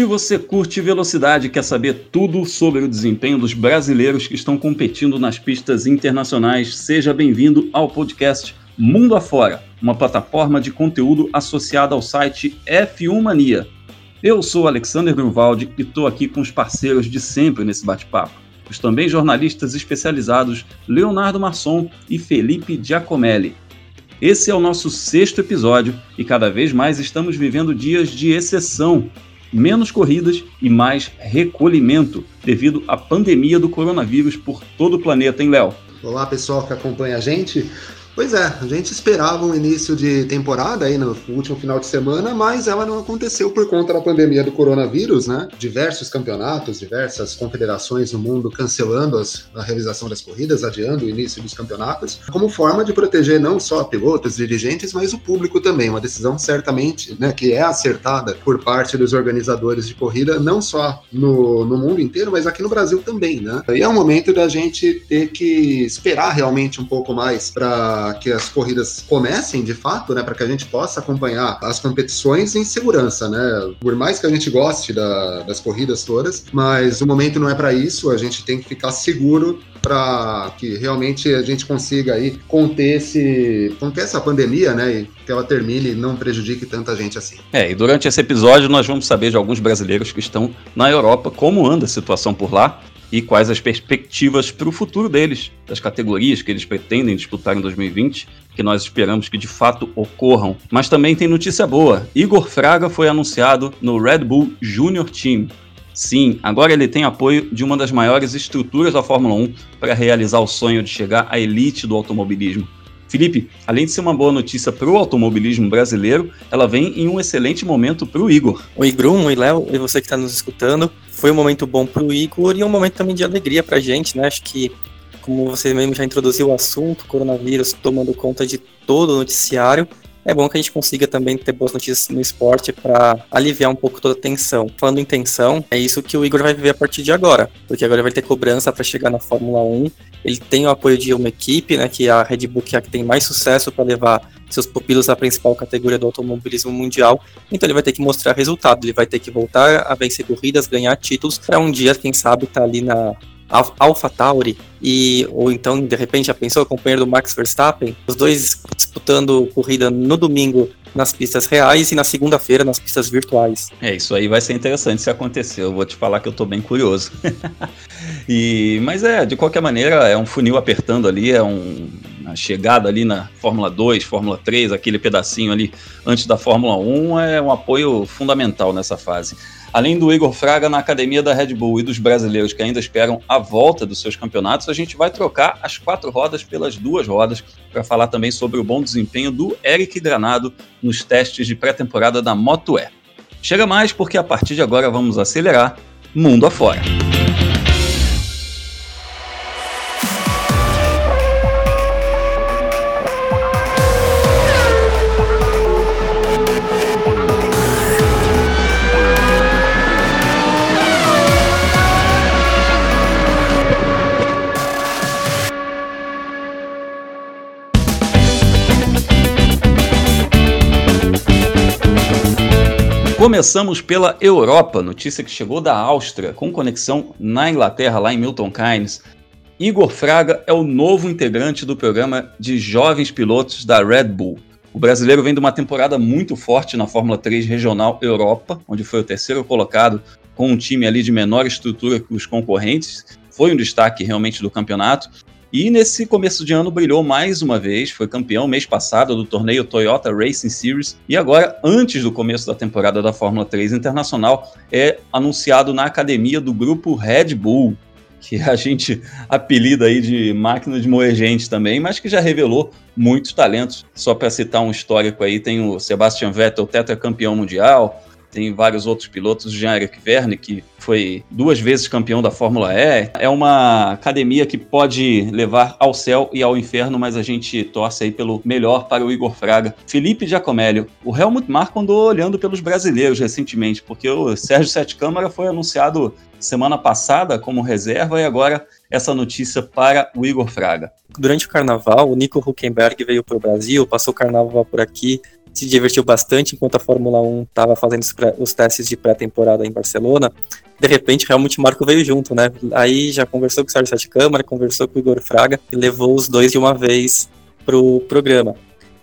Se você curte velocidade e quer saber tudo sobre o desempenho dos brasileiros que estão competindo nas pistas internacionais, seja bem-vindo ao podcast Mundo Afora, uma plataforma de conteúdo associada ao site F1 Mania. Eu sou Alexander Grunwald e estou aqui com os parceiros de sempre nesse bate-papo, os também jornalistas especializados Leonardo Masson e Felipe Giacomelli. Esse é o nosso sexto episódio e cada vez mais estamos vivendo dias de exceção menos corridas e mais recolhimento devido à pandemia do coronavírus por todo o planeta, hein, Léo? Olá, pessoal que acompanha a gente. Pois é, a gente esperava um início de temporada aí no último final de semana, mas ela não aconteceu por conta da pandemia do coronavírus, né? Diversos campeonatos, diversas confederações no mundo cancelando as, a realização das corridas, adiando o início dos campeonatos, como forma de proteger não só pilotos, dirigentes, mas o público também. Uma decisão certamente, né, que é acertada por parte dos organizadores de corrida, não só no, no mundo inteiro, mas aqui no Brasil também, né? E é um momento da gente ter que esperar realmente um pouco mais para que as corridas comecem de fato, né, para que a gente possa acompanhar as competições em segurança, né? Por mais que a gente goste da, das corridas todas, mas o momento não é para isso, a gente tem que ficar seguro para que realmente a gente consiga aí conter esse conter essa pandemia, né, e que ela termine e não prejudique tanta gente assim. É, e durante esse episódio nós vamos saber de alguns brasileiros que estão na Europa como anda a situação por lá e quais as perspectivas para o futuro deles, das categorias que eles pretendem disputar em 2020, que nós esperamos que de fato ocorram. Mas também tem notícia boa: Igor Fraga foi anunciado no Red Bull Junior Team. Sim, agora ele tem apoio de uma das maiores estruturas da Fórmula 1 para realizar o sonho de chegar à elite do automobilismo. Felipe, além de ser uma boa notícia para o automobilismo brasileiro, ela vem em um excelente momento para o Igor. Oi, Grum, oi, Léo, e você que está nos escutando. Foi um momento bom para o Igor e um momento também de alegria para a gente, né? Acho que, como você mesmo já introduziu o assunto, coronavírus tomando conta de todo o noticiário, é bom que a gente consiga também ter boas notícias no esporte para aliviar um pouco toda a tensão. Falando em tensão, é isso que o Igor vai viver a partir de agora, porque agora vai ter cobrança para chegar na Fórmula 1. Ele tem o apoio de uma equipe, né, que é a Red Bull, que é a que tem mais sucesso para levar seus pupilos à principal categoria do automobilismo mundial. Então ele vai ter que mostrar resultado, ele vai ter que voltar a vencer corridas, ganhar títulos, para um dia, quem sabe, estar tá ali na Alpha Tauri e ou então de repente já pensou companheiro do Max Verstappen, os dois disputando corrida no domingo nas pistas reais e na segunda-feira nas pistas virtuais. É, isso aí vai ser interessante se acontecer. Eu vou te falar que eu tô bem curioso. e mas é, de qualquer maneira, é um funil apertando ali, é um a chegada ali na Fórmula 2, Fórmula 3, aquele pedacinho ali antes da Fórmula 1 é um apoio fundamental nessa fase. Além do Igor Fraga na academia da Red Bull e dos brasileiros que ainda esperam a volta dos seus campeonatos, a gente vai trocar as quatro rodas pelas duas rodas para falar também sobre o bom desempenho do Eric Granado nos testes de pré-temporada da Moto E. Chega mais porque a partir de agora vamos acelerar mundo afora. Começamos pela Europa, notícia que chegou da Áustria, com conexão na Inglaterra, lá em Milton Keynes. Igor Fraga é o novo integrante do programa de jovens pilotos da Red Bull. O brasileiro vem de uma temporada muito forte na Fórmula 3 Regional Europa, onde foi o terceiro colocado com um time ali de menor estrutura que os concorrentes. Foi um destaque realmente do campeonato e nesse começo de ano brilhou mais uma vez, foi campeão mês passado do torneio Toyota Racing Series e agora, antes do começo da temporada da Fórmula 3 Internacional, é anunciado na academia do grupo Red Bull, que a gente apelida aí de máquina de moer gente também, mas que já revelou muitos talentos. Só para citar um histórico aí, tem o Sebastian Vettel, tetracampeão mundial, tem vários outros pilotos, Jean-Eric Verne, que foi duas vezes campeão da Fórmula E. É uma academia que pode levar ao céu e ao inferno, mas a gente torce aí pelo melhor para o Igor Fraga. Felipe Giacomelli, o Helmut Marko andou olhando pelos brasileiros recentemente, porque o Sérgio Sete Câmara foi anunciado semana passada como reserva e agora essa notícia para o Igor Fraga. Durante o carnaval, o Nico Huckenberg veio para o Brasil, passou o carnaval por aqui, se divertiu bastante enquanto a Fórmula 1 estava fazendo os, os, testes de pré-temporada em Barcelona. De repente, realmente Marco veio junto, né? Aí já conversou com o Sérgio Sete Câmara, conversou com o Igor Fraga e levou os dois de uma vez pro programa.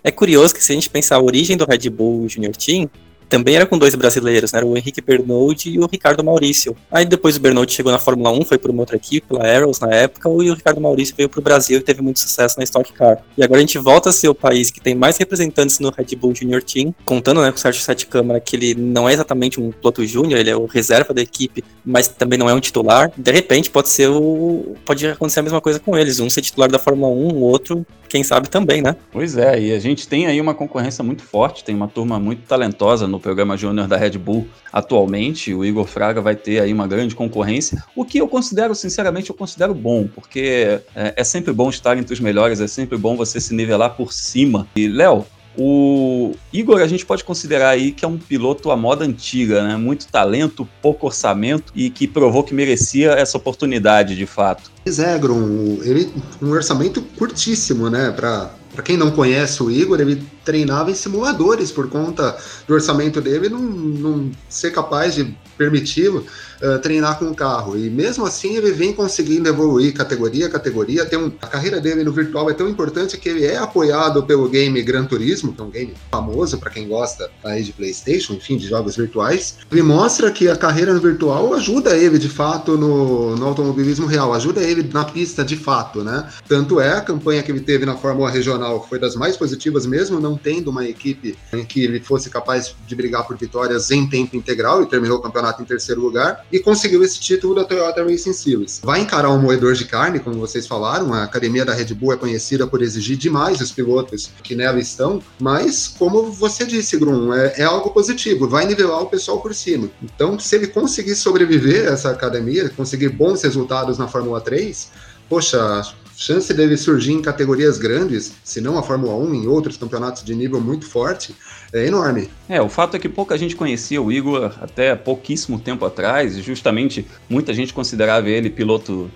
É curioso que se a gente pensar a origem do Red Bull Junior Team, também era com dois brasileiros, né? Era o Henrique Bernold e o Ricardo Maurício. Aí depois o Bernold chegou na Fórmula 1, foi por uma outra equipe, pela Arrows na época, e o Ricardo Maurício veio para o Brasil e teve muito sucesso na Stock Car. E agora a gente volta a ser o país que tem mais representantes no Red Bull Junior Team, contando né, com o Sérgio Sete Câmara que ele não é exatamente um piloto júnior, ele é o reserva da equipe, mas também não é um titular. De repente pode ser o. pode acontecer a mesma coisa com eles, um ser titular da Fórmula 1, o outro quem sabe também, né? Pois é, e a gente tem aí uma concorrência muito forte, tem uma turma muito talentosa no programa Júnior da Red Bull atualmente. O Igor Fraga vai ter aí uma grande concorrência, o que eu considero, sinceramente, eu considero bom, porque é, é sempre bom estar entre os melhores, é sempre bom você se nivelar por cima. E, Léo, o Igor a gente pode considerar aí que é um piloto à moda antiga, né? Muito talento, pouco orçamento e que provou que merecia essa oportunidade de fato. Pois é, Grum, ele um orçamento curtíssimo, né? Para quem não conhece o Igor, ele treinava em simuladores por conta do orçamento dele não, não ser capaz de permiti-lo uh, treinar com o carro. E mesmo assim ele vem conseguindo evoluir categoria a categoria. Tem um, a carreira dele no virtual é tão importante que ele é apoiado pelo game Gran Turismo, que é um game famoso para quem gosta aí de PlayStation, enfim, de jogos virtuais. Ele mostra que a carreira no virtual ajuda ele de fato no, no automobilismo real, ajuda ele na pista de fato, né? Tanto é a campanha que ele teve na Fórmula Regional foi das mais positivas mesmo, não tendo uma equipe em que ele fosse capaz de brigar por vitórias em tempo integral e terminou o campeonato em terceiro lugar e conseguiu esse título da Toyota Racing Series. Vai encarar um moedor de carne, como vocês falaram, a academia da Red Bull é conhecida por exigir demais os pilotos que nela estão, mas como você disse, Grum, é, é algo positivo, vai nivelar o pessoal por cima. Então, se ele conseguir sobreviver a essa academia, conseguir bons resultados na Fórmula 3, poxa, chance dele surgir em categorias grandes, se não a Fórmula 1, em outros campeonatos de nível muito forte, é enorme. É, o fato é que pouca gente conhecia o Igor até pouquíssimo tempo atrás, e justamente muita gente considerava ele piloto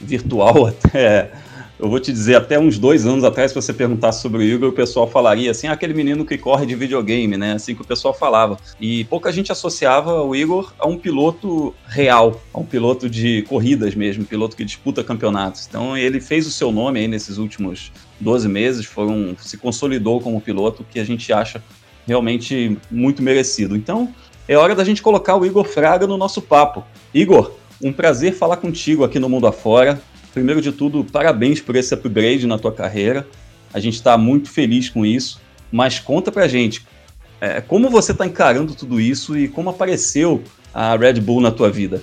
virtual até eu vou te dizer, até uns dois anos atrás, se você perguntasse sobre o Igor, o pessoal falaria assim, ah, aquele menino que corre de videogame, né? Assim que o pessoal falava. E pouca gente associava o Igor a um piloto real, a um piloto de corridas mesmo, um piloto que disputa campeonatos. Então ele fez o seu nome aí nesses últimos 12 meses, foi um, se consolidou como piloto que a gente acha realmente muito merecido. Então é hora da gente colocar o Igor Fraga no nosso papo. Igor, um prazer falar contigo aqui no Mundo Afora. Primeiro de tudo, parabéns por esse upgrade na tua carreira. A gente está muito feliz com isso. Mas conta pra gente, é, como você está encarando tudo isso e como apareceu a Red Bull na tua vida?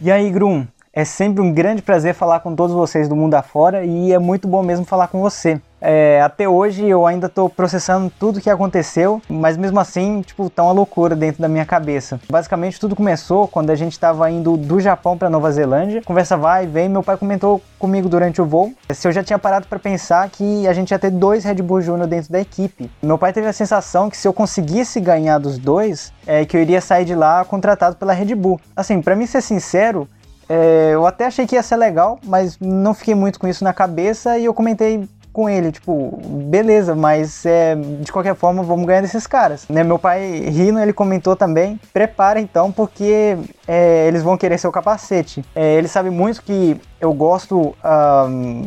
E aí, Grum? É sempre um grande prazer falar com todos vocês do mundo afora e é muito bom mesmo falar com você. É, até hoje eu ainda estou processando tudo que aconteceu, mas mesmo assim, tipo, tá uma loucura dentro da minha cabeça. Basicamente tudo começou quando a gente estava indo do Japão para Nova Zelândia. Conversa vai e vem, meu pai comentou comigo durante o voo se eu já tinha parado para pensar que a gente ia ter dois Red Bull Júnior dentro da equipe. Meu pai teve a sensação que se eu conseguisse ganhar dos dois, é que eu iria sair de lá contratado pela Red Bull. Assim, para mim ser sincero, é, eu até achei que ia ser legal, mas não fiquei muito com isso na cabeça e eu comentei com ele, tipo, beleza, mas é, de qualquer forma vamos ganhar desses caras. Né? Meu pai rindo, ele comentou também, prepara então, porque é, eles vão querer seu capacete. É, ele sabe muito que eu gosto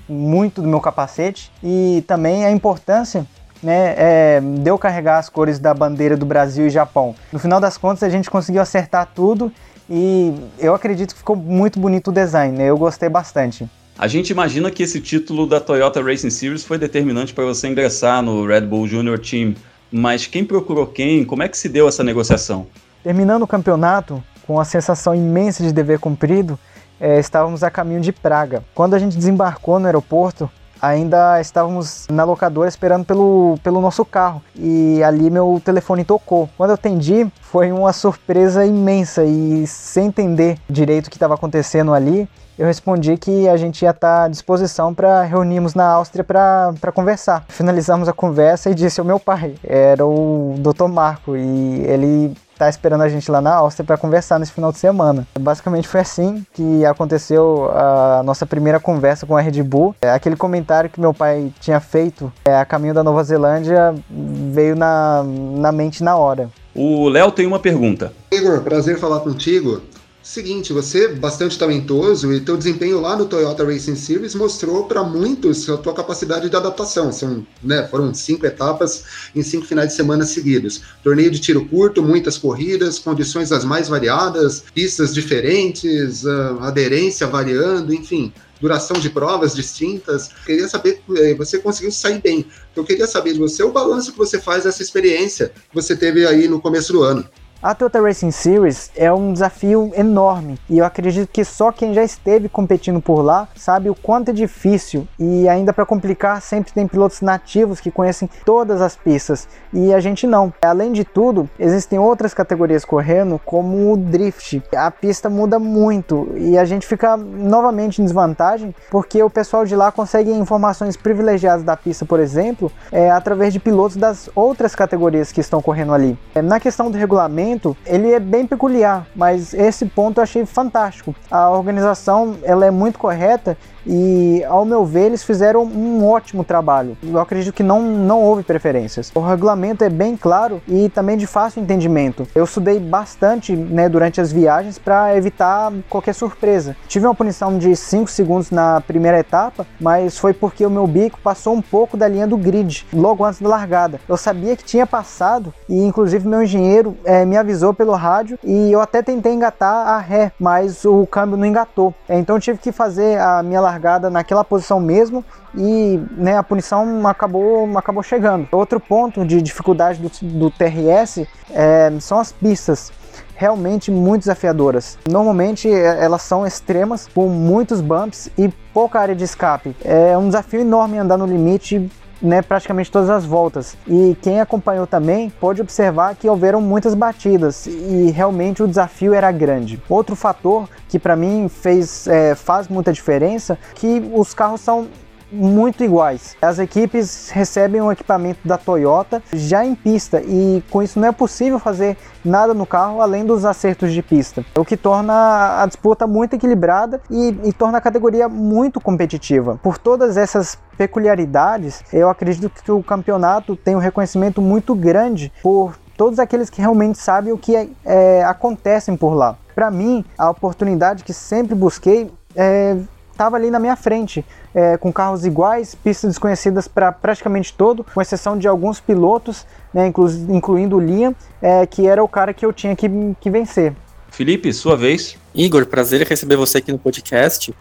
muito do meu capacete e também a importância né, é, deu carregar as cores da bandeira do Brasil e Japão. No final das contas, a gente conseguiu acertar tudo e eu acredito que ficou muito bonito o design, né? eu gostei bastante. A gente imagina que esse título da Toyota Racing Series foi determinante para você ingressar no Red Bull Junior Team, mas quem procurou quem? Como é que se deu essa negociação? Terminando o campeonato, com a sensação imensa de dever cumprido, é, estávamos a caminho de Praga. Quando a gente desembarcou no aeroporto, ainda estávamos na locadora esperando pelo, pelo nosso carro e ali meu telefone tocou. Quando eu atendi, foi uma surpresa imensa e sem entender direito o que estava acontecendo ali, eu respondi que a gente ia estar à disposição para reunirmos na Áustria para conversar. Finalizamos a conversa e disse ao meu pai, era o Dr. Marco, e ele tá esperando a gente lá na Áustria para conversar nesse final de semana. Basicamente foi assim que aconteceu a nossa primeira conversa com a Red Bull. É, aquele comentário que meu pai tinha feito é, a caminho da Nova Zelândia veio na, na mente na hora. O Léo tem uma pergunta. Igor, prazer falar contigo. Seguinte, você é bastante talentoso e teu desempenho lá no Toyota Racing Series mostrou para muitos a tua capacidade de adaptação. São, né, foram cinco etapas em cinco finais de semana seguidos. Torneio de tiro curto, muitas corridas, condições as mais variadas, pistas diferentes, aderência variando, enfim, duração de provas distintas. Queria saber, eh, você conseguiu sair bem. Eu queria saber de você o balanço que você faz dessa experiência que você teve aí no começo do ano. A Toyota Racing Series é um desafio enorme e eu acredito que só quem já esteve competindo por lá sabe o quanto é difícil e ainda para complicar sempre tem pilotos nativos que conhecem todas as pistas e a gente não. Além de tudo, existem outras categorias correndo como o drift. A pista muda muito e a gente fica novamente em desvantagem porque o pessoal de lá consegue informações privilegiadas da pista, por exemplo, é, através de pilotos das outras categorias que estão correndo ali. É, na questão do regulamento ele é bem peculiar, mas esse ponto eu achei fantástico. A organização ela é muito correta e, ao meu ver, eles fizeram um ótimo trabalho. Eu acredito que não, não houve preferências. O regulamento é bem claro e também de fácil entendimento. Eu estudei bastante né, durante as viagens para evitar qualquer surpresa. Tive uma punição de 5 segundos na primeira etapa, mas foi porque o meu bico passou um pouco da linha do grid logo antes da largada. Eu sabia que tinha passado e, inclusive, meu engenheiro é, me avisou pelo rádio e eu até tentei engatar a ré, mas o câmbio não engatou. Então tive que fazer a minha largada naquela posição mesmo e né, a punição acabou, acabou chegando. Outro ponto de dificuldade do, do TRS é, são as pistas realmente muito desafiadoras. Normalmente é, elas são extremas, com muitos bumps e pouca área de escape. É um desafio enorme andar no limite né, praticamente todas as voltas. E quem acompanhou também pode observar que houveram muitas batidas e realmente o desafio era grande. Outro fator que para mim fez é, faz muita diferença que os carros são muito iguais. As equipes recebem um equipamento da Toyota já em pista e com isso não é possível fazer nada no carro além dos acertos de pista, o que torna a disputa muito equilibrada e, e torna a categoria muito competitiva. Por todas essas peculiaridades, eu acredito que o campeonato tem um reconhecimento muito grande por todos aqueles que realmente sabem o que é, é, acontecem por lá. Para mim, a oportunidade que sempre busquei é estava ali na minha frente, é, com carros iguais, pistas desconhecidas para praticamente todo, com exceção de alguns pilotos, né, inclu incluindo o Liam, é, que era o cara que eu tinha que, que vencer. Felipe, sua vez. Igor, prazer receber você aqui no podcast.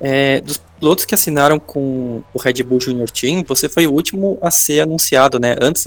É, dos pilotos que assinaram com o Red Bull Junior Team, você foi o último a ser anunciado, né? Antes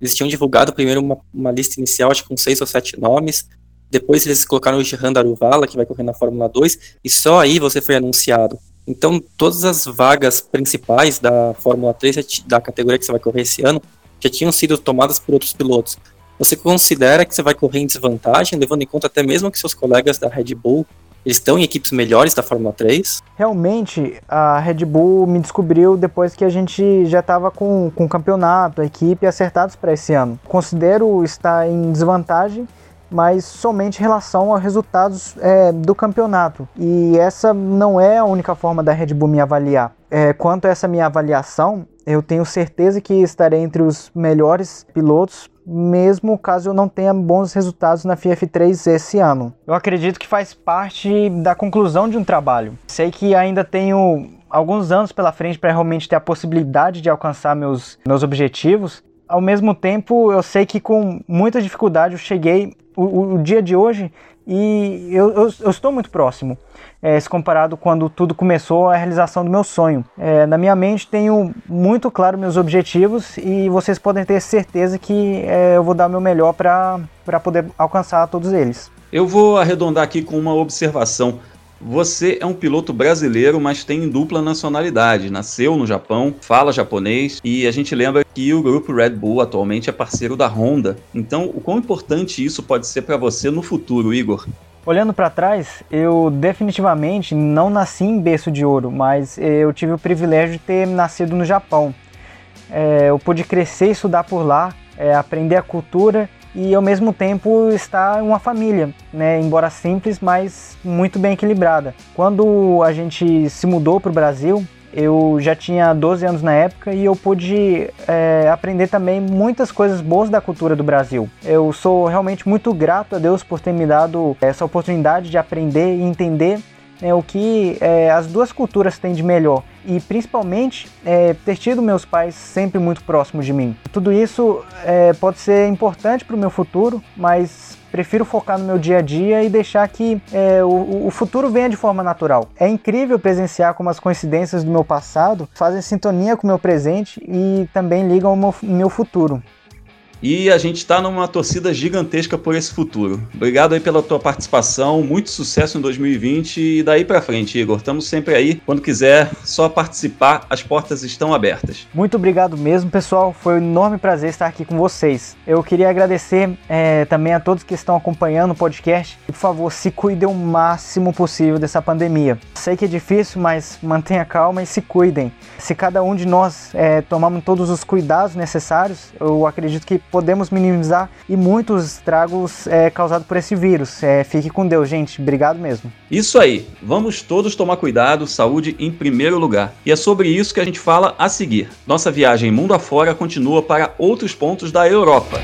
eles tinham divulgado primeiro uma, uma lista inicial, acho que com seis ou sete nomes. Depois eles colocaram o Jehan Daruvala, que vai correr na Fórmula 2, e só aí você foi anunciado. Então, todas as vagas principais da Fórmula 3, da categoria que você vai correr esse ano, já tinham sido tomadas por outros pilotos. Você considera que você vai correr em desvantagem, levando em conta até mesmo que seus colegas da Red Bull eles estão em equipes melhores da Fórmula 3? Realmente, a Red Bull me descobriu depois que a gente já estava com, com o campeonato, a equipe acertados para esse ano. Considero estar em desvantagem mas somente em relação aos resultados é, do campeonato. E essa não é a única forma da Red Bull me avaliar. É, quanto a essa minha avaliação, eu tenho certeza que estarei entre os melhores pilotos, mesmo caso eu não tenha bons resultados na FF3 esse ano. Eu acredito que faz parte da conclusão de um trabalho. Sei que ainda tenho alguns anos pela frente para realmente ter a possibilidade de alcançar meus, meus objetivos. Ao mesmo tempo, eu sei que com muita dificuldade eu cheguei o, o dia de hoje e eu, eu, eu estou muito próximo, é, se comparado quando tudo começou a realização do meu sonho. É, na minha mente tenho muito claro meus objetivos e vocês podem ter certeza que é, eu vou dar o meu melhor para poder alcançar todos eles. Eu vou arredondar aqui com uma observação. Você é um piloto brasileiro, mas tem dupla nacionalidade. Nasceu no Japão, fala japonês e a gente lembra que o grupo Red Bull atualmente é parceiro da Honda. Então, o quão importante isso pode ser para você no futuro, Igor? Olhando para trás, eu definitivamente não nasci em berço de ouro, mas eu tive o privilégio de ter nascido no Japão. É, eu pude crescer e estudar por lá, é, aprender a cultura e ao mesmo tempo em uma família, né? embora simples, mas muito bem equilibrada. Quando a gente se mudou para o Brasil, eu já tinha 12 anos na época e eu pude é, aprender também muitas coisas boas da cultura do Brasil. Eu sou realmente muito grato a Deus por ter me dado essa oportunidade de aprender e entender é, o que é, as duas culturas têm de melhor e principalmente é, ter tido meus pais sempre muito próximos de mim. Tudo isso é, pode ser importante para o meu futuro, mas prefiro focar no meu dia a dia e deixar que é, o, o, futuro venha de forma natural. É incrível presenciar como as coincidências do meu passado fazem sintonia com o meu presente e também ligam ao meu, meu futuro. E a gente está numa torcida gigantesca por esse futuro. Obrigado aí pela tua participação, muito sucesso em 2020 e daí para frente, Igor. Estamos sempre aí. Quando quiser, só participar, as portas estão abertas. Muito obrigado mesmo, pessoal. Foi um enorme prazer estar aqui com vocês. Eu queria agradecer é, também a todos que estão acompanhando o podcast. E, por favor, se cuidem o máximo possível dessa pandemia. Sei que é difícil, mas mantenha calma e se cuidem. Se cada um de nós é, tomarmos todos os cuidados necessários, eu acredito que podemos minimizar e muitos estragos é, causados por esse vírus. É, fique com Deus, gente. Obrigado mesmo. Isso aí. Vamos todos tomar cuidado, saúde em primeiro lugar. E é sobre isso que a gente fala a seguir. Nossa viagem mundo afora continua para outros pontos da Europa.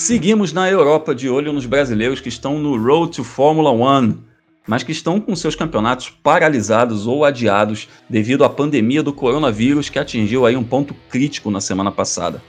Seguimos na Europa de olho nos brasileiros que estão no Road to Fórmula One, mas que estão com seus campeonatos paralisados ou adiados devido à pandemia do coronavírus que atingiu aí um ponto crítico na semana passada.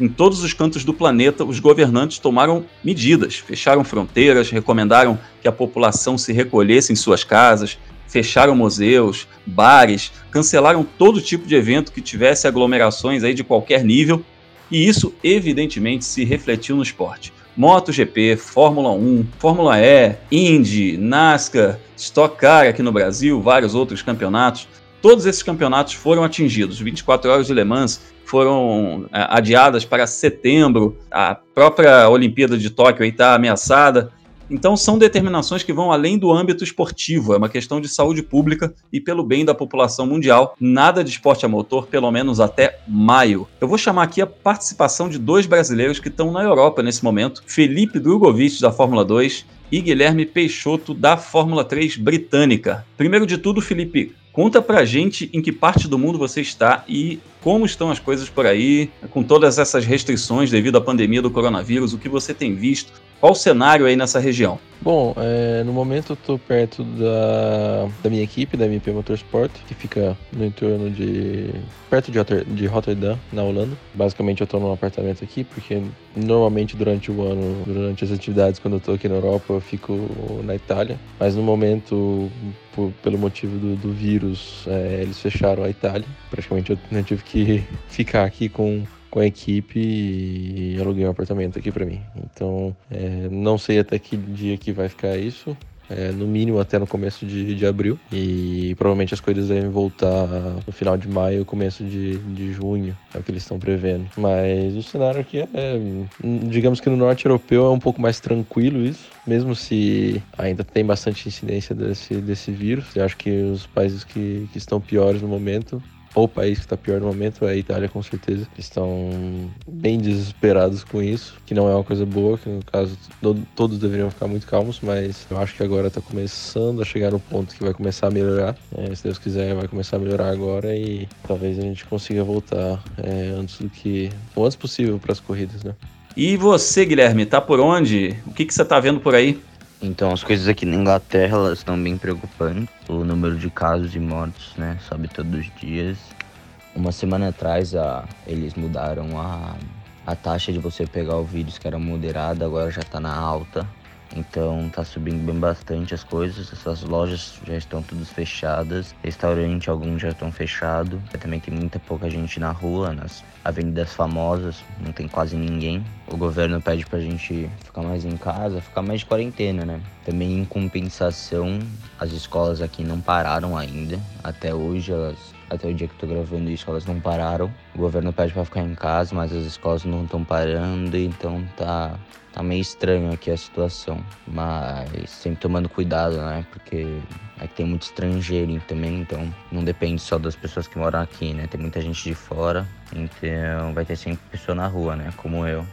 Em todos os cantos do planeta, os governantes tomaram medidas, fecharam fronteiras, recomendaram que a população se recolhesse em suas casas, fecharam museus, bares, cancelaram todo tipo de evento que tivesse aglomerações aí de qualquer nível e isso, evidentemente, se refletiu no esporte. MotoGP, Fórmula 1, Fórmula E, Indy, NASCAR, Stock Car aqui no Brasil, vários outros campeonatos. Todos esses campeonatos foram atingidos. 24 horas de Le Mans foram é, adiadas para setembro. A própria Olimpíada de Tóquio está ameaçada. Então, são determinações que vão além do âmbito esportivo, é uma questão de saúde pública e pelo bem da população mundial. Nada de esporte a motor, pelo menos até maio. Eu vou chamar aqui a participação de dois brasileiros que estão na Europa nesse momento: Felipe Drogovic, da Fórmula 2, e Guilherme Peixoto, da Fórmula 3 britânica. Primeiro de tudo, Felipe, Conta pra gente em que parte do mundo você está e como estão as coisas por aí, com todas essas restrições devido à pandemia do coronavírus, o que você tem visto, qual o cenário aí nessa região? Bom, é, no momento eu tô perto da, da minha equipe, da MP Motorsport, que fica no entorno de. perto de, de Rotterdam, na Holanda. Basicamente eu tô num apartamento aqui, porque normalmente durante o ano, durante as atividades, quando eu tô aqui na Europa, eu fico na Itália. Mas no momento, por, pelo motivo do, do vírus, é, eles fecharam a Itália. Praticamente eu, eu tive que ficar aqui com com a equipe e aluguei um apartamento aqui para mim. Então, é, não sei até que dia que vai ficar isso. É, no mínimo até no começo de, de abril. E provavelmente as coisas devem voltar no final de maio, começo de, de junho, é o que eles estão prevendo. Mas o cenário aqui é, é, digamos que no norte europeu é um pouco mais tranquilo isso, mesmo se ainda tem bastante incidência desse, desse vírus. Eu acho que os países que, que estão piores no momento o país que está pior no momento é a Itália, com certeza. Estão bem desesperados com isso, que não é uma coisa boa, que no caso todos deveriam ficar muito calmos, mas eu acho que agora está começando a chegar no ponto que vai começar a melhorar. É, se Deus quiser, vai começar a melhorar agora e talvez a gente consiga voltar é, antes do que. o antes possível para as corridas, né? E você, Guilherme, tá por onde? O que, que você tá vendo por aí? Então as coisas aqui na Inglaterra elas estão bem preocupantes. O número de casos e mortos, né, sobe todos os dias. Uma semana atrás a, eles mudaram a, a taxa de você pegar o vírus que era moderada, agora já está na alta. Então tá subindo bem bastante as coisas. Essas lojas já estão todas fechadas. Restaurante, alguns já estão fechados. Também tem muita pouca gente na rua, nas avenidas famosas, não tem quase ninguém. O governo pede pra gente ficar mais em casa, ficar mais de quarentena, né? Também em compensação, as escolas aqui não pararam ainda. Até hoje elas até o dia que eu tô gravando isso, elas não pararam. O governo pede para ficar em casa, mas as escolas não estão parando, então tá, tá meio estranho aqui a situação. Mas sempre tomando cuidado, né? Porque é que tem muito estrangeiro também, então não depende só das pessoas que moram aqui, né? Tem muita gente de fora, então vai ter sempre pessoa na rua, né? Como eu.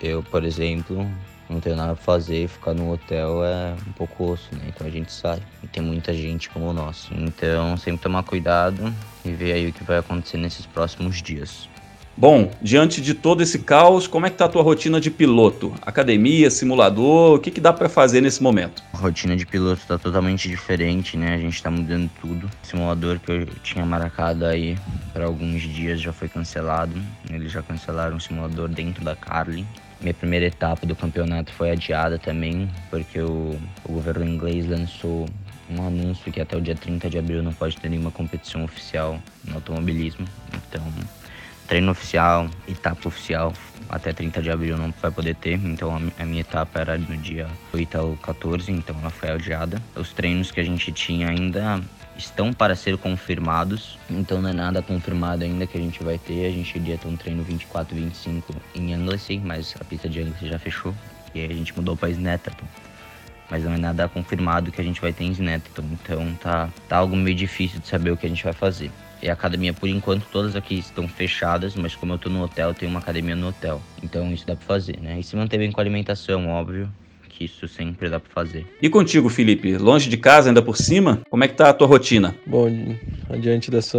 Eu, por exemplo, não tenho nada pra fazer, ficar no hotel é um pouco osso, né? Então a gente sai. E tem muita gente como nós. Então sempre tomar cuidado e ver aí o que vai acontecer nesses próximos dias. Bom, diante de todo esse caos, como é que tá a tua rotina de piloto? Academia, simulador, o que, que dá para fazer nesse momento? A rotina de piloto tá totalmente diferente, né? A gente tá mudando tudo. O simulador que eu tinha marcado aí para alguns dias já foi cancelado. Eles já cancelaram o simulador dentro da Carlin. Minha primeira etapa do campeonato foi adiada também, porque o, o governo inglês lançou um anúncio que até o dia 30 de abril não pode ter nenhuma competição oficial no automobilismo. Então, treino oficial, etapa oficial, até 30 de abril não vai poder ter. Então, a minha etapa era no dia 8 ao 14, então ela foi adiada. Os treinos que a gente tinha ainda estão para ser confirmados, então não é nada confirmado ainda que a gente vai ter. A gente iria ter um treino 24 25 em Anglesey, mas a pista de Anglesey já fechou. E aí a gente mudou para Snetterton. Mas não é nada confirmado que a gente vai ter em Snetterton, então tá, tá algo meio difícil de saber o que a gente vai fazer. E a academia, por enquanto, todas aqui estão fechadas, mas como eu tô no hotel, tem uma academia no hotel. Então isso dá pra fazer, né? E se manter bem com a alimentação, óbvio, que isso sempre dá para fazer. E contigo, Felipe? Longe de casa, ainda por cima? Como é que tá a tua rotina? Bom, adiante dessa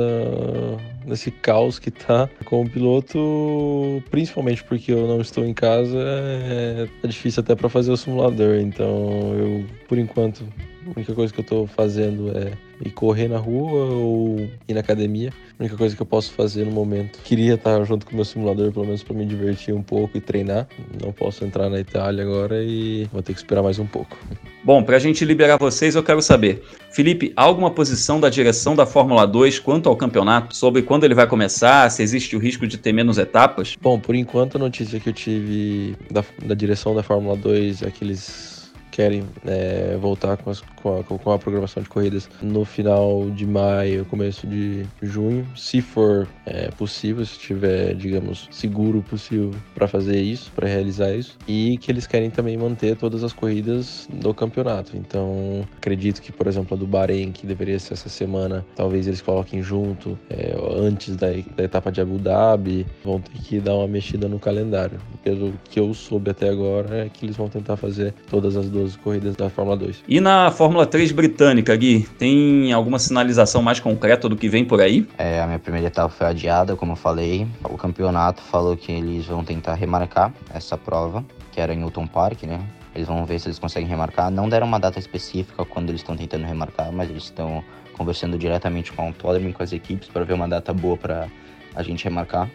desse caos que tá com o piloto, principalmente porque eu não estou em casa, é, é difícil até para fazer o simulador. Então, eu por enquanto a única coisa que eu tô fazendo é ir correr na rua ou ir na academia. A única coisa que eu posso fazer no momento. Queria estar junto com o meu simulador, pelo menos para me divertir um pouco e treinar. Não posso entrar na Itália agora e vou ter que esperar mais um pouco. Bom, para a gente liberar vocês, eu quero saber, Felipe, há alguma posição da direção da Fórmula 2 quanto ao campeonato? Sobre quando ele vai começar? Se existe o risco de ter menos etapas? Bom, por enquanto a notícia que eu tive da, da direção da Fórmula 2 é que eles querem é, voltar com, as, com, a, com, a, programação de corridas no final de maio, começo de junho, se for é, possível, se tiver, digamos, seguro possível para fazer isso, para realizar isso, e que eles querem também manter todas as corridas do campeonato. Então, acredito que, por exemplo, a do Bahrein, que deveria ser essa semana, talvez eles coloquem junto é, antes da, da etapa de Abu Dhabi, vão ter que dar uma mexida no calendário. Pelo que eu soube até agora, é que eles vão tentar fazer todas as duas corridas da Fórmula 2. E na Fórmula 3 britânica, Gui, tem alguma sinalização mais concreta do que vem por aí? É, a minha primeira etapa foi adiada, como eu falei. O campeonato falou que eles vão tentar remarcar essa prova, que era em Newton Park, né? Eles vão ver se eles conseguem remarcar. Não deram uma data específica quando eles estão tentando remarcar, mas eles estão conversando diretamente com o autódromo e com as equipes para ver uma data boa para a gente remarcar.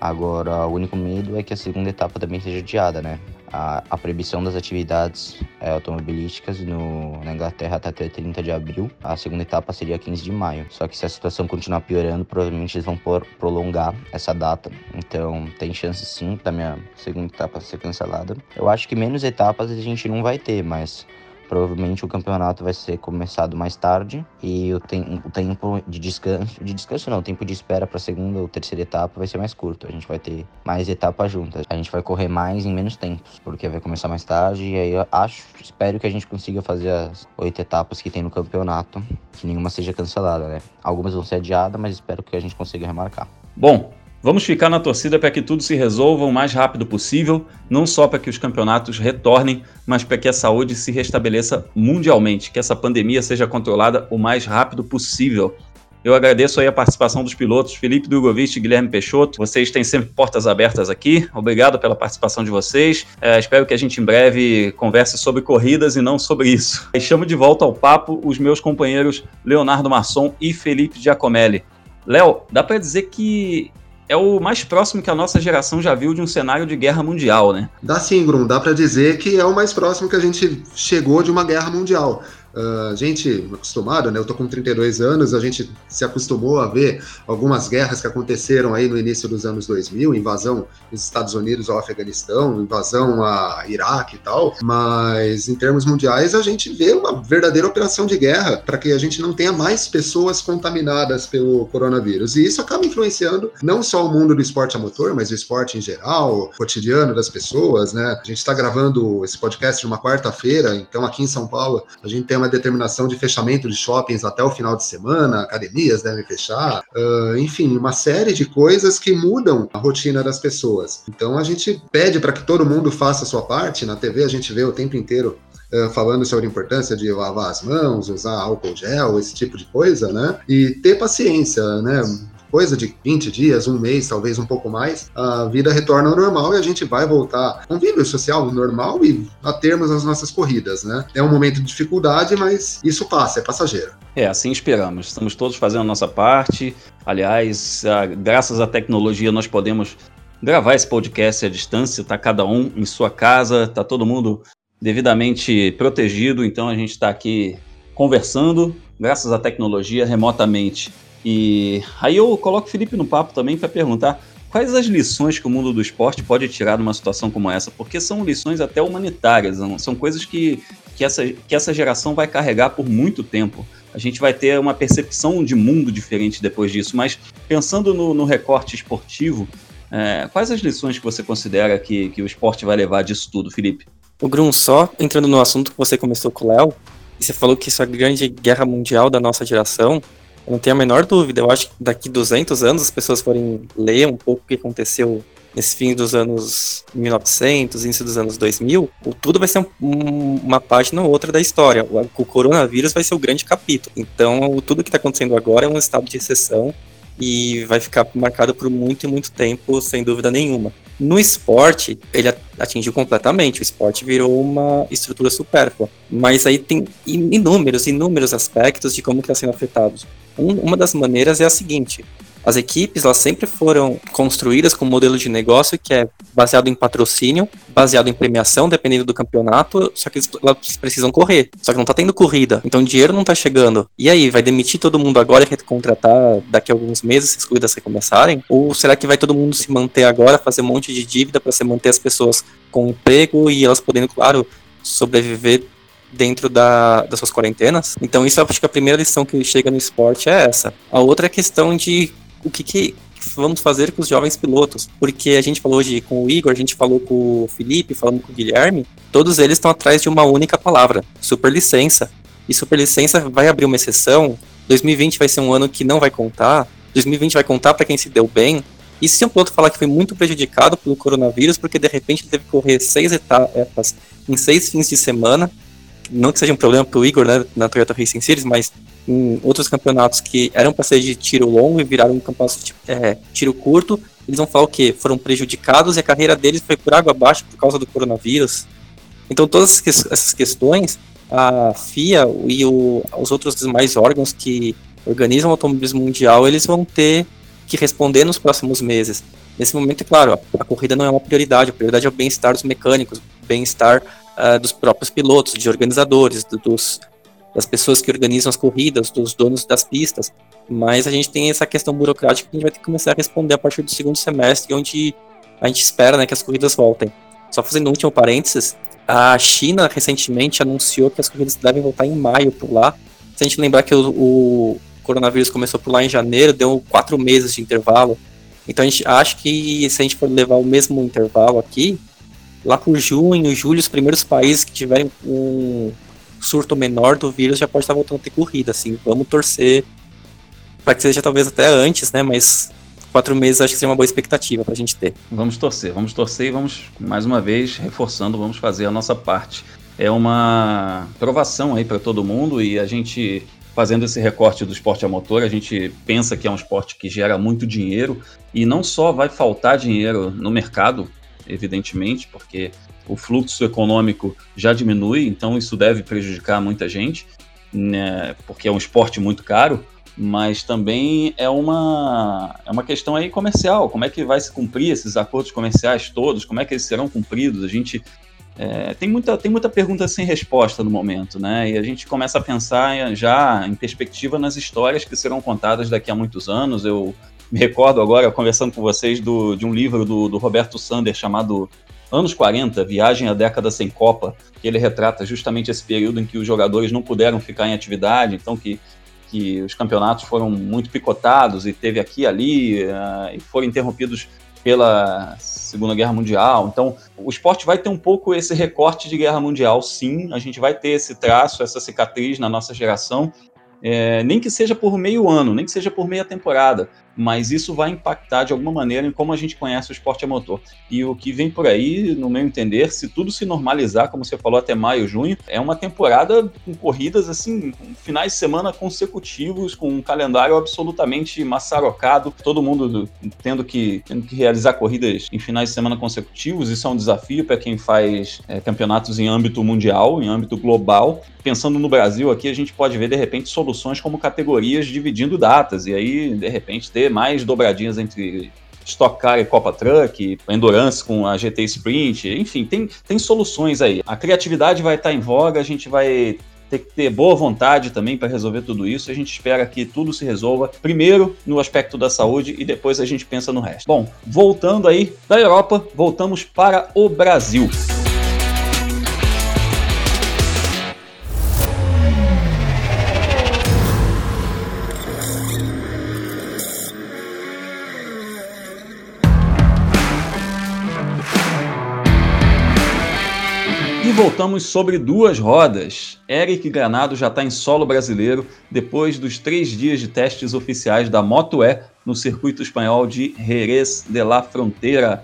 Agora, o único medo é que a segunda etapa também seja adiada, né? A, a proibição das atividades é, automobilísticas no, na Inglaterra tá até 30 de abril. A segunda etapa seria 15 de maio. Só que se a situação continuar piorando, provavelmente eles vão por, prolongar essa data. Então, tem chance sim da minha segunda etapa ser cancelada. Eu acho que menos etapas a gente não vai ter, mas Provavelmente o campeonato vai ser começado mais tarde e o, tem, o tempo de descanso, de descanso não, o tempo de espera para a segunda ou terceira etapa vai ser mais curto. A gente vai ter mais etapas juntas. A gente vai correr mais em menos tempos, porque vai começar mais tarde e aí eu acho, espero que a gente consiga fazer as oito etapas que tem no campeonato, que nenhuma seja cancelada, né? Algumas vão ser adiadas, mas espero que a gente consiga remarcar. Bom, Vamos ficar na torcida para que tudo se resolva o mais rápido possível, não só para que os campeonatos retornem, mas para que a saúde se restabeleça mundialmente, que essa pandemia seja controlada o mais rápido possível. Eu agradeço aí a participação dos pilotos Felipe Dugovic e Guilherme Peixoto. Vocês têm sempre portas abertas aqui. Obrigado pela participação de vocês. É, espero que a gente em breve converse sobre corridas e não sobre isso. E chamo de volta ao papo os meus companheiros Leonardo Masson e Felipe Giacomelli. Léo, dá para dizer que é o mais próximo que a nossa geração já viu de um cenário de guerra mundial, né? Dá sim, Grum, dá para dizer que é o mais próximo que a gente chegou de uma guerra mundial. A gente acostumado, né? Eu tô com 32 anos, a gente se acostumou a ver algumas guerras que aconteceram aí no início dos anos 2000, invasão dos Estados Unidos ao Afeganistão, invasão a Iraque e tal, mas em termos mundiais a gente vê uma verdadeira operação de guerra para que a gente não tenha mais pessoas contaminadas pelo coronavírus. E isso acaba influenciando não só o mundo do esporte a motor, mas o esporte em geral, o cotidiano das pessoas, né? A gente está gravando esse podcast uma quarta-feira, então aqui em São Paulo a gente tem uma determinação de fechamento de shoppings até o final de semana, academias devem fechar, uh, enfim, uma série de coisas que mudam a rotina das pessoas. Então a gente pede para que todo mundo faça a sua parte. Na TV a gente vê o tempo inteiro Uh, falando sobre a importância de lavar as mãos, usar álcool gel, esse tipo de coisa, né? E ter paciência, né? Coisa de 20 dias, um mês, talvez um pouco mais, a vida retorna ao normal e a gente vai voltar convívio social normal e a termos as nossas corridas, né? É um momento de dificuldade, mas isso passa, é passageiro. É, assim esperamos. Estamos todos fazendo a nossa parte. Aliás, a, graças à tecnologia, nós podemos gravar esse podcast à distância, tá cada um em sua casa, tá todo mundo devidamente protegido, então a gente está aqui conversando, graças à tecnologia, remotamente. E aí eu coloco o Felipe no papo também para perguntar quais as lições que o mundo do esporte pode tirar numa situação como essa, porque são lições até humanitárias, são coisas que, que, essa, que essa geração vai carregar por muito tempo. A gente vai ter uma percepção de mundo diferente depois disso, mas pensando no, no recorte esportivo, é, quais as lições que você considera que, que o esporte vai levar disso tudo, Felipe? O Grum, só entrando no assunto que você começou com o Léo, você falou que isso é a grande guerra mundial da nossa geração, não tenho a menor dúvida. Eu acho que daqui 200 anos as pessoas forem ler um pouco o que aconteceu nesse fim dos anos 1900, início dos anos 2000, tudo vai ser um, uma página ou outra da história. O, o, coronavírus vai ser o grande capítulo. Então, tudo que está acontecendo agora é um estado de exceção e vai ficar marcado por muito e muito tempo, sem dúvida nenhuma. No esporte, ele atingiu completamente. O esporte virou uma estrutura supérflua. Mas aí tem inúmeros, inúmeros aspectos de como está sendo afetado. Um, uma das maneiras é a seguinte: as equipes elas sempre foram construídas com um modelo de negócio que é baseado em patrocínio, baseado em premiação, dependendo do campeonato, só que elas precisam correr. Só que não tá tendo corrida, então o dinheiro não tá chegando. E aí, vai demitir todo mundo agora e recontratar daqui a alguns meses se as corridas recomeçarem? Ou será que vai todo mundo se manter agora, fazer um monte de dívida para se manter as pessoas com emprego e elas podendo, claro, sobreviver dentro da, das suas quarentenas. Então, isso acho que a primeira lição que chega no esporte é essa. A outra é a questão de o que, que vamos fazer com os jovens pilotos. Porque a gente falou hoje com o Igor, a gente falou com o Felipe, falando com o Guilherme, todos eles estão atrás de uma única palavra: superlicença. E superlicença vai abrir uma exceção. 2020 vai ser um ano que não vai contar. 2020 vai contar para quem se deu bem. E se um piloto falar que foi muito prejudicado pelo coronavírus, porque de repente teve que correr seis etapas em seis fins de semana, não que seja um problema para o Igor né, na Toyota Racing Series, mas em outros campeonatos que eram para ser de tiro longo e viraram um campeonato de é, tiro curto, eles vão falar o quê? Foram prejudicados e a carreira deles foi por água abaixo por causa do coronavírus. Então todas essas questões, a FIA e o, os outros demais órgãos que organizam o automobilismo mundial, eles vão ter que responder nos próximos meses. Nesse momento, é claro, a corrida não é uma prioridade, a prioridade é o bem-estar dos mecânicos, bem-estar uh, dos próprios pilotos, de organizadores, dos, das pessoas que organizam as corridas, dos donos das pistas. Mas a gente tem essa questão burocrática que a gente vai ter que começar a responder a partir do segundo semestre, onde a gente espera né, que as corridas voltem. Só fazendo um último parênteses, a China recentemente anunciou que as corridas devem voltar em maio por lá. Se a gente lembrar que o, o coronavírus começou por lá em janeiro, deu quatro meses de intervalo. Então a gente acha que se a gente for levar o mesmo intervalo aqui, lá por junho, julho, os primeiros países que tiverem um surto menor do vírus já pode estar voltando a ter corrida, assim, vamos torcer para que seja talvez até antes, né, mas quatro meses acho que seria uma boa expectativa para a gente ter. Vamos torcer, vamos torcer e vamos, mais uma vez, reforçando, vamos fazer a nossa parte. É uma provação aí para todo mundo e a gente fazendo esse recorte do esporte a motor, a gente pensa que é um esporte que gera muito dinheiro e não só vai faltar dinheiro no mercado, evidentemente, porque o fluxo econômico já diminui, então isso deve prejudicar muita gente, né, porque é um esporte muito caro, mas também é uma, é uma questão aí comercial. Como é que vai se cumprir esses acordos comerciais todos? Como é que eles serão cumpridos? A gente é, tem, muita, tem muita pergunta sem resposta no momento, né? E a gente começa a pensar já em perspectiva nas histórias que serão contadas daqui a muitos anos. Eu me recordo agora, conversando com vocês, do, de um livro do, do Roberto Sander chamado Anos 40, Viagem à Década Sem Copa, que ele retrata justamente esse período em que os jogadores não puderam ficar em atividade, então que, que os campeonatos foram muito picotados e teve aqui e ali, uh, e foram interrompidos pela Segunda Guerra Mundial. Então, o esporte vai ter um pouco esse recorte de guerra mundial, sim. A gente vai ter esse traço, essa cicatriz na nossa geração, é, nem que seja por meio ano, nem que seja por meia temporada, mas isso vai impactar de alguma maneira em como a gente conhece o esporte a motor. E o que vem por aí, no meu entender, se tudo se normalizar, como você falou, até maio, junho, é uma temporada com corridas assim, finais de semana consecutivos, com um calendário absolutamente maçarocado, todo mundo tendo que, tendo que realizar corridas em finais de semana consecutivos. Isso é um desafio para quem faz é, campeonatos em âmbito mundial, em âmbito global. Pensando no Brasil aqui, a gente pode ver de repente soluções como categorias dividindo datas, e aí, de repente, ter mais dobradinhas entre Stock Car e Copa Truck, Endurance com a GT Sprint, enfim, tem, tem soluções aí. A criatividade vai estar em voga, a gente vai ter que ter boa vontade também para resolver tudo isso. A gente espera que tudo se resolva primeiro no aspecto da saúde e depois a gente pensa no resto. Bom, voltando aí da Europa, voltamos para o Brasil. Voltamos sobre duas rodas. Eric Granado já está em solo brasileiro depois dos três dias de testes oficiais da Moto E no circuito espanhol de Jerez de la Frontera.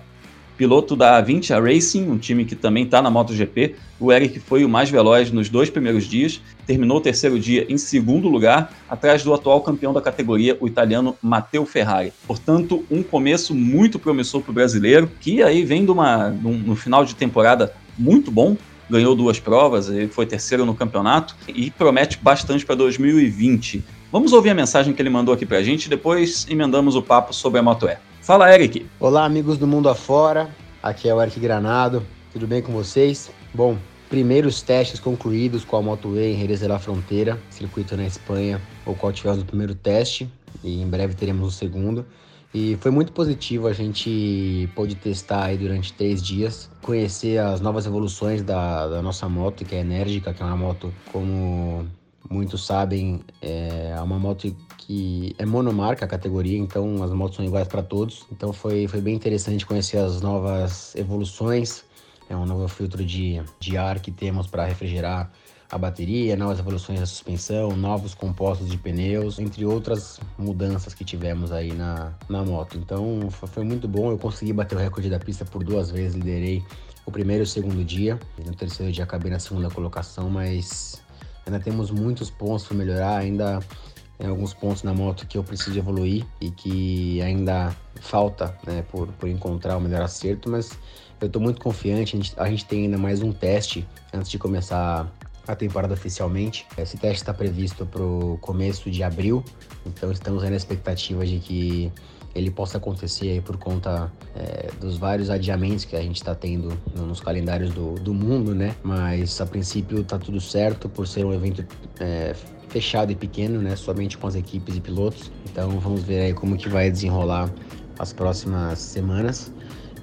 Piloto da Avintia Racing, um time que também está na MotoGP, o Eric foi o mais veloz nos dois primeiros dias, terminou o terceiro dia em segundo lugar, atrás do atual campeão da categoria, o italiano Matteo Ferrari. Portanto, um começo muito promissor para o brasileiro, que aí vem de uma, no final de temporada muito bom, ganhou duas provas, ele foi terceiro no campeonato e promete bastante para 2020. Vamos ouvir a mensagem que ele mandou aqui para a gente depois emendamos o papo sobre a Moto E. Fala, Eric. Olá, amigos do mundo afora. Aqui é o Eric Granado. Tudo bem com vocês? Bom, primeiros testes concluídos com a Moto E em Jerez de la Fronteira, circuito na Espanha, o qual tivemos o primeiro teste e em breve teremos o segundo. E foi muito positivo, a gente pôde testar aí durante três dias, conhecer as novas evoluções da, da nossa moto, que é enérgica, que é uma moto, como muitos sabem, é uma moto que é monomarca a categoria, então as motos são iguais para todos. Então foi, foi bem interessante conhecer as novas evoluções, é um novo filtro de, de ar que temos para refrigerar a bateria, novas evoluções da suspensão, novos compostos de pneus, entre outras mudanças que tivemos aí na, na moto. Então foi muito bom, eu consegui bater o recorde da pista por duas vezes, liderei o primeiro e o segundo dia. No terceiro dia acabei na segunda colocação, mas ainda temos muitos pontos para melhorar, ainda tem alguns pontos na moto que eu preciso evoluir e que ainda falta né, por, por encontrar o melhor acerto, mas eu estou muito confiante. A gente, a gente tem ainda mais um teste antes de começar a temporada oficialmente. Esse teste está previsto para o começo de abril, então estamos aí na expectativa de que ele possa acontecer por conta é, dos vários adiamentos que a gente está tendo nos calendários do, do mundo, né? Mas a princípio está tudo certo por ser um evento é, fechado e pequeno, né? Somente com as equipes e pilotos. Então vamos ver aí como que vai desenrolar as próximas semanas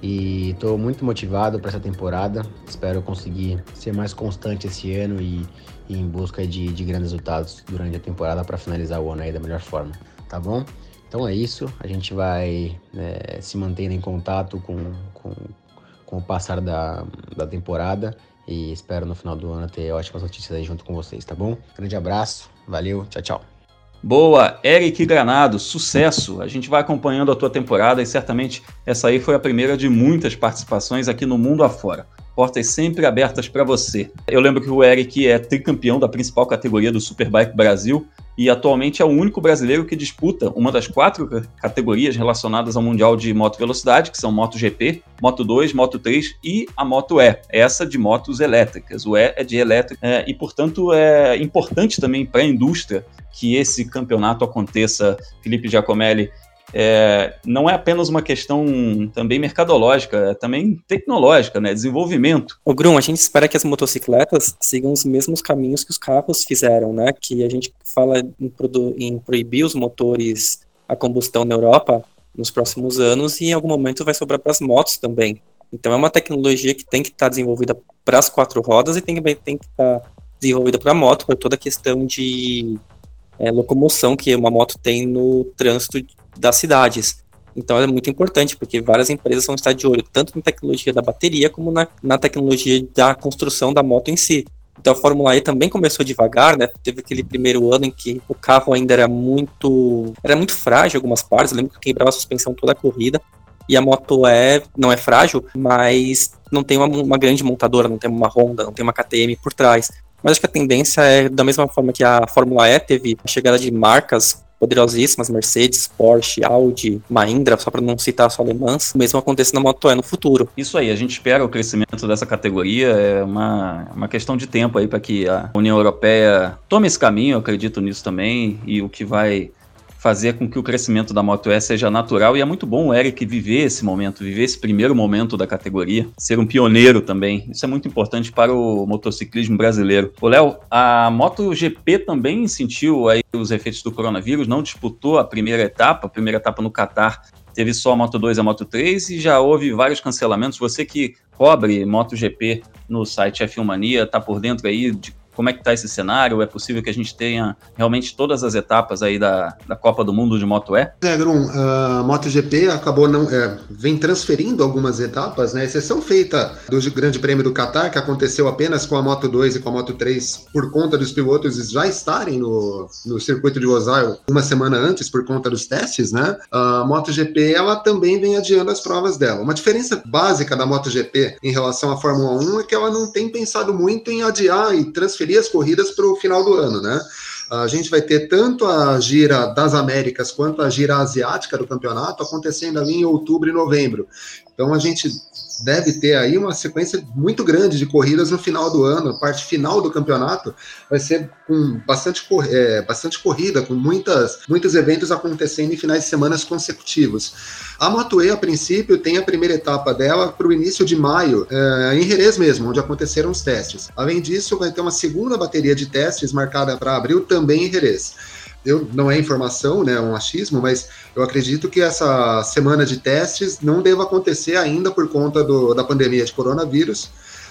e estou muito motivado para essa temporada. Espero conseguir ser mais constante esse ano e, e em busca de, de, grandes resultados durante a temporada para finalizar o ano aí da melhor forma, tá bom? Então é isso, a gente vai é, se mantendo em contato com, com, com o passar da, da temporada e espero no final do ano ter ótimas notícias aí junto com vocês, tá bom? Grande abraço, valeu, tchau, tchau. Boa, Eric Granado, sucesso! A gente vai acompanhando a tua temporada e certamente essa aí foi a primeira de muitas participações aqui no Mundo Afora. portas sempre abertas para você. Eu lembro que o Eric é tricampeão da principal categoria do Superbike Brasil e atualmente é o único brasileiro que disputa uma das quatro categorias relacionadas ao Mundial de Moto Velocidade, que são MotoGP, Moto 2, Moto 3 e a Moto E, essa de motos elétricas. O E é de elétrica é, e, portanto, é importante também para a indústria que esse campeonato aconteça. Felipe Giacomelli é, não é apenas uma questão também mercadológica, é também tecnológica, né? Desenvolvimento. O Grum, a gente espera que as motocicletas sigam os mesmos caminhos que os carros fizeram, né? Que a gente fala em, em proibir os motores a combustão na Europa nos próximos anos e em algum momento vai sobrar para as motos também. Então é uma tecnologia que tem que estar tá desenvolvida para as quatro rodas e tem, que estar tá desenvolvida para a moto, por toda a questão de é, locomoção que uma moto tem no trânsito das cidades. Então é muito importante, porque várias empresas vão estar de olho tanto na tecnologia da bateria como na, na tecnologia da construção da moto em si. Então a Fórmula E também começou devagar, né? Teve aquele primeiro ano em que o carro ainda era muito era muito frágil em algumas partes. Eu lembro que quebrava a suspensão toda a corrida. E a Moto E não é frágil, mas não tem uma, uma grande montadora, não tem uma Honda, não tem uma KTM por trás. Mas acho que a tendência é, da mesma forma que a Fórmula E teve a chegada de marcas poderosíssimas, Mercedes, Porsche, Audi, Mahindra, só para não citar só alemãs, o mesmo aconteça na Moto E no futuro. Isso aí, a gente espera o crescimento dessa categoria, é uma, uma questão de tempo aí para que a União Europeia tome esse caminho, eu acredito nisso também, e o que vai fazer com que o crescimento da Moto E seja natural e é muito bom o Eric viver esse momento, viver esse primeiro momento da categoria, ser um pioneiro também. Isso é muito importante para o motociclismo brasileiro. O Léo, a MotoGP também sentiu aí os efeitos do coronavírus, não disputou a primeira etapa, a primeira etapa no Catar teve só a Moto 2 e a Moto 3 e já houve vários cancelamentos. Você que cobre MotoGP no site F1 Mania, tá por dentro aí de como é que está esse cenário? É possível que a gente tenha realmente todas as etapas aí da, da Copa do Mundo de Moto E? É, Grum, a MotoGP acabou não é, vem transferindo algumas etapas, né? Exceção feita do Grande Prêmio do Qatar, que aconteceu apenas com a Moto 2 e com a Moto 3 por conta dos pilotos já estarem no, no circuito de Rosario uma semana antes por conta dos testes, né? A MotoGP ela também vem adiando as provas dela. Uma diferença básica da MotoGP em relação à Fórmula 1 é que ela não tem pensado muito em adiar e transferir transferir as corridas para o final do ano, né? A gente vai ter tanto a gira das Américas quanto a gira asiática do campeonato acontecendo ali em outubro e novembro. Então a gente deve ter aí uma sequência muito grande de corridas no final do ano. A parte final do campeonato vai ser com bastante, é, bastante corrida, com muitas, muitos eventos acontecendo em finais de semanas consecutivos. A Moto a princípio, tem a primeira etapa dela para o início de maio, é, em Jerez mesmo, onde aconteceram os testes. Além disso, vai ter uma segunda bateria de testes marcada para abril, também em Jerez eu, não é informação, né, é um achismo, mas eu acredito que essa semana de testes não deva acontecer ainda por conta do, da pandemia de coronavírus.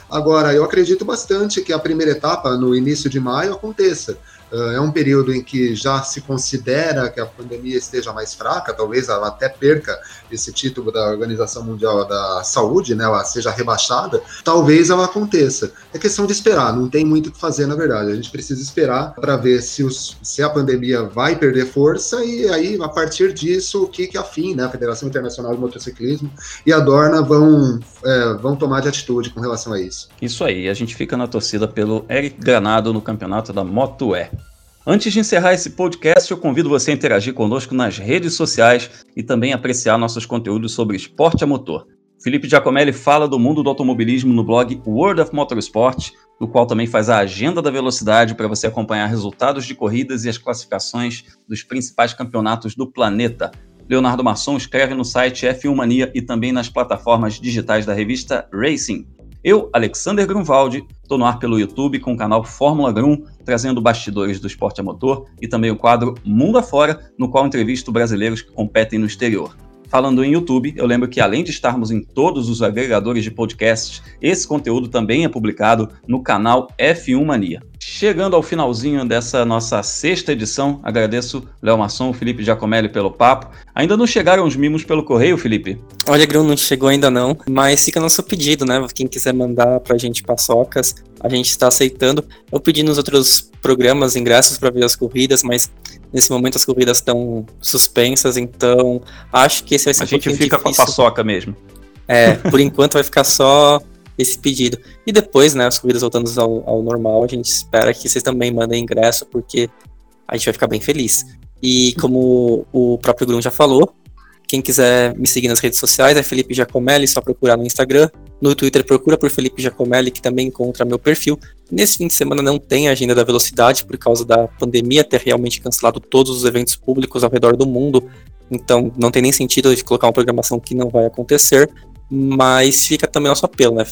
Agora, eu acredito bastante que a primeira etapa, no início de maio, aconteça. Uh, é um período em que já se considera que a pandemia esteja mais fraca, talvez ela até perca esse título da Organização Mundial da Saúde, né, ela seja rebaixada, talvez ela aconteça. É questão de esperar, não tem muito o que fazer, na verdade. A gente precisa esperar para ver se, os, se a pandemia vai perder força e aí, a partir disso, o que, que a FIM, né, a Federação Internacional de Motociclismo, e a Dorna vão, é, vão tomar de atitude com relação a isso. Isso aí, a gente fica na torcida pelo Eric Granado no campeonato da Moto E. Antes de encerrar esse podcast, eu convido você a interagir conosco nas redes sociais e também apreciar nossos conteúdos sobre esporte a motor. Felipe Giacomelli fala do mundo do automobilismo no blog World of Motorsport, do qual também faz a agenda da velocidade para você acompanhar resultados de corridas e as classificações dos principais campeonatos do planeta. Leonardo Masson escreve no site F1 Mania e também nas plataformas digitais da revista Racing. Eu, Alexander Grunwald, estou no ar pelo YouTube com o canal Fórmula Grum, trazendo bastidores do esporte a motor e também o quadro Mundo Afora, no qual entrevisto brasileiros que competem no exterior. Falando em YouTube, eu lembro que além de estarmos em todos os agregadores de podcasts, esse conteúdo também é publicado no canal F1 Mania. Chegando ao finalzinho dessa nossa sexta edição, agradeço Léo Masson, Felipe Giacomelli pelo papo. Ainda não chegaram os mimos pelo correio, Felipe? Olha, Grão, não chegou ainda não, mas fica nosso pedido, né? Quem quiser mandar pra gente paçocas, a gente está aceitando. Eu pedi nos outros programas ingressos para ver as corridas, mas nesse momento as corridas estão suspensas, então acho que esse vai ser a um gente fica difícil. com a paçoca mesmo. É, por enquanto vai ficar só esse pedido. E depois, né, as corridas voltando ao, ao normal, a gente espera que vocês também mandem ingresso, porque a gente vai ficar bem feliz. E como o próprio Grum já falou, quem quiser me seguir nas redes sociais é Felipe Giacomelli, só procurar no Instagram. No Twitter procura por Felipe Giacomelli, que também encontra meu perfil. Nesse fim de semana não tem agenda da velocidade por causa da pandemia ter realmente cancelado todos os eventos públicos ao redor do mundo. Então não tem nem sentido de colocar uma programação que não vai acontecer. Mas fica também nosso apelo, né?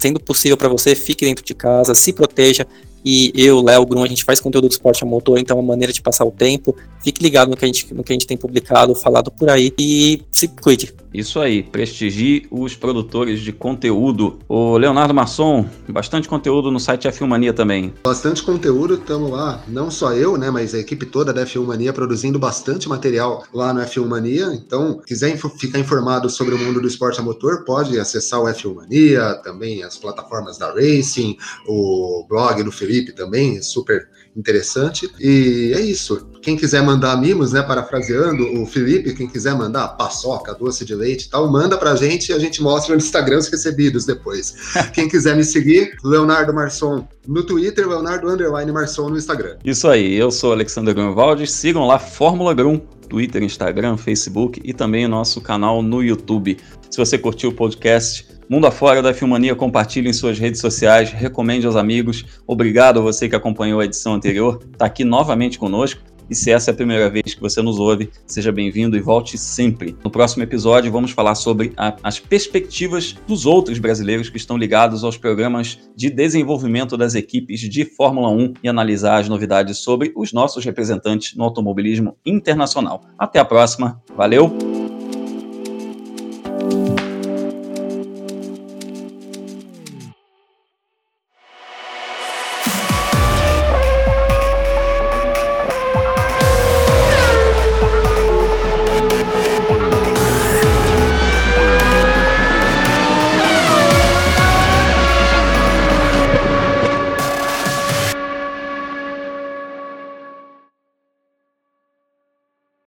Sendo possível para você, fique dentro de casa, se proteja, e eu, Léo, Grum, a gente faz conteúdo do esporte a motor, então é uma maneira de passar o tempo. Fique ligado no que a gente, no que a gente tem publicado, falado por aí e se cuide. Isso aí, prestigie os produtores de conteúdo. O Leonardo Masson, bastante conteúdo no site F1 Mania também. Bastante conteúdo, estamos lá, não só eu, né, mas a equipe toda da F1 Mania produzindo bastante material lá no F1 Mania. Então, quiser inf ficar informado sobre o mundo do esporte a motor, pode acessar o F1 Mania, também as plataformas da Racing, o blog do Felipe também, super interessante. E é isso. Quem quiser mandar mimos, né, parafraseando o Felipe, quem quiser mandar paçoca, doce de leite e tal, manda pra gente e a gente mostra no Instagram os recebidos depois. quem quiser me seguir, Leonardo Marçom no Twitter, Leonardo Underline Marçom no Instagram. Isso aí, eu sou Alexandre Grunwald, sigam lá Fórmula Grum, Twitter, Instagram, Facebook e também o nosso canal no YouTube. Se você curtiu o podcast, Mundo afora da Filmania, compartilhe em suas redes sociais, recomende aos amigos. Obrigado a você que acompanhou a edição anterior, está aqui novamente conosco. E se essa é a primeira vez que você nos ouve, seja bem-vindo e volte sempre. No próximo episódio, vamos falar sobre a, as perspectivas dos outros brasileiros que estão ligados aos programas de desenvolvimento das equipes de Fórmula 1 e analisar as novidades sobre os nossos representantes no automobilismo internacional. Até a próxima, valeu!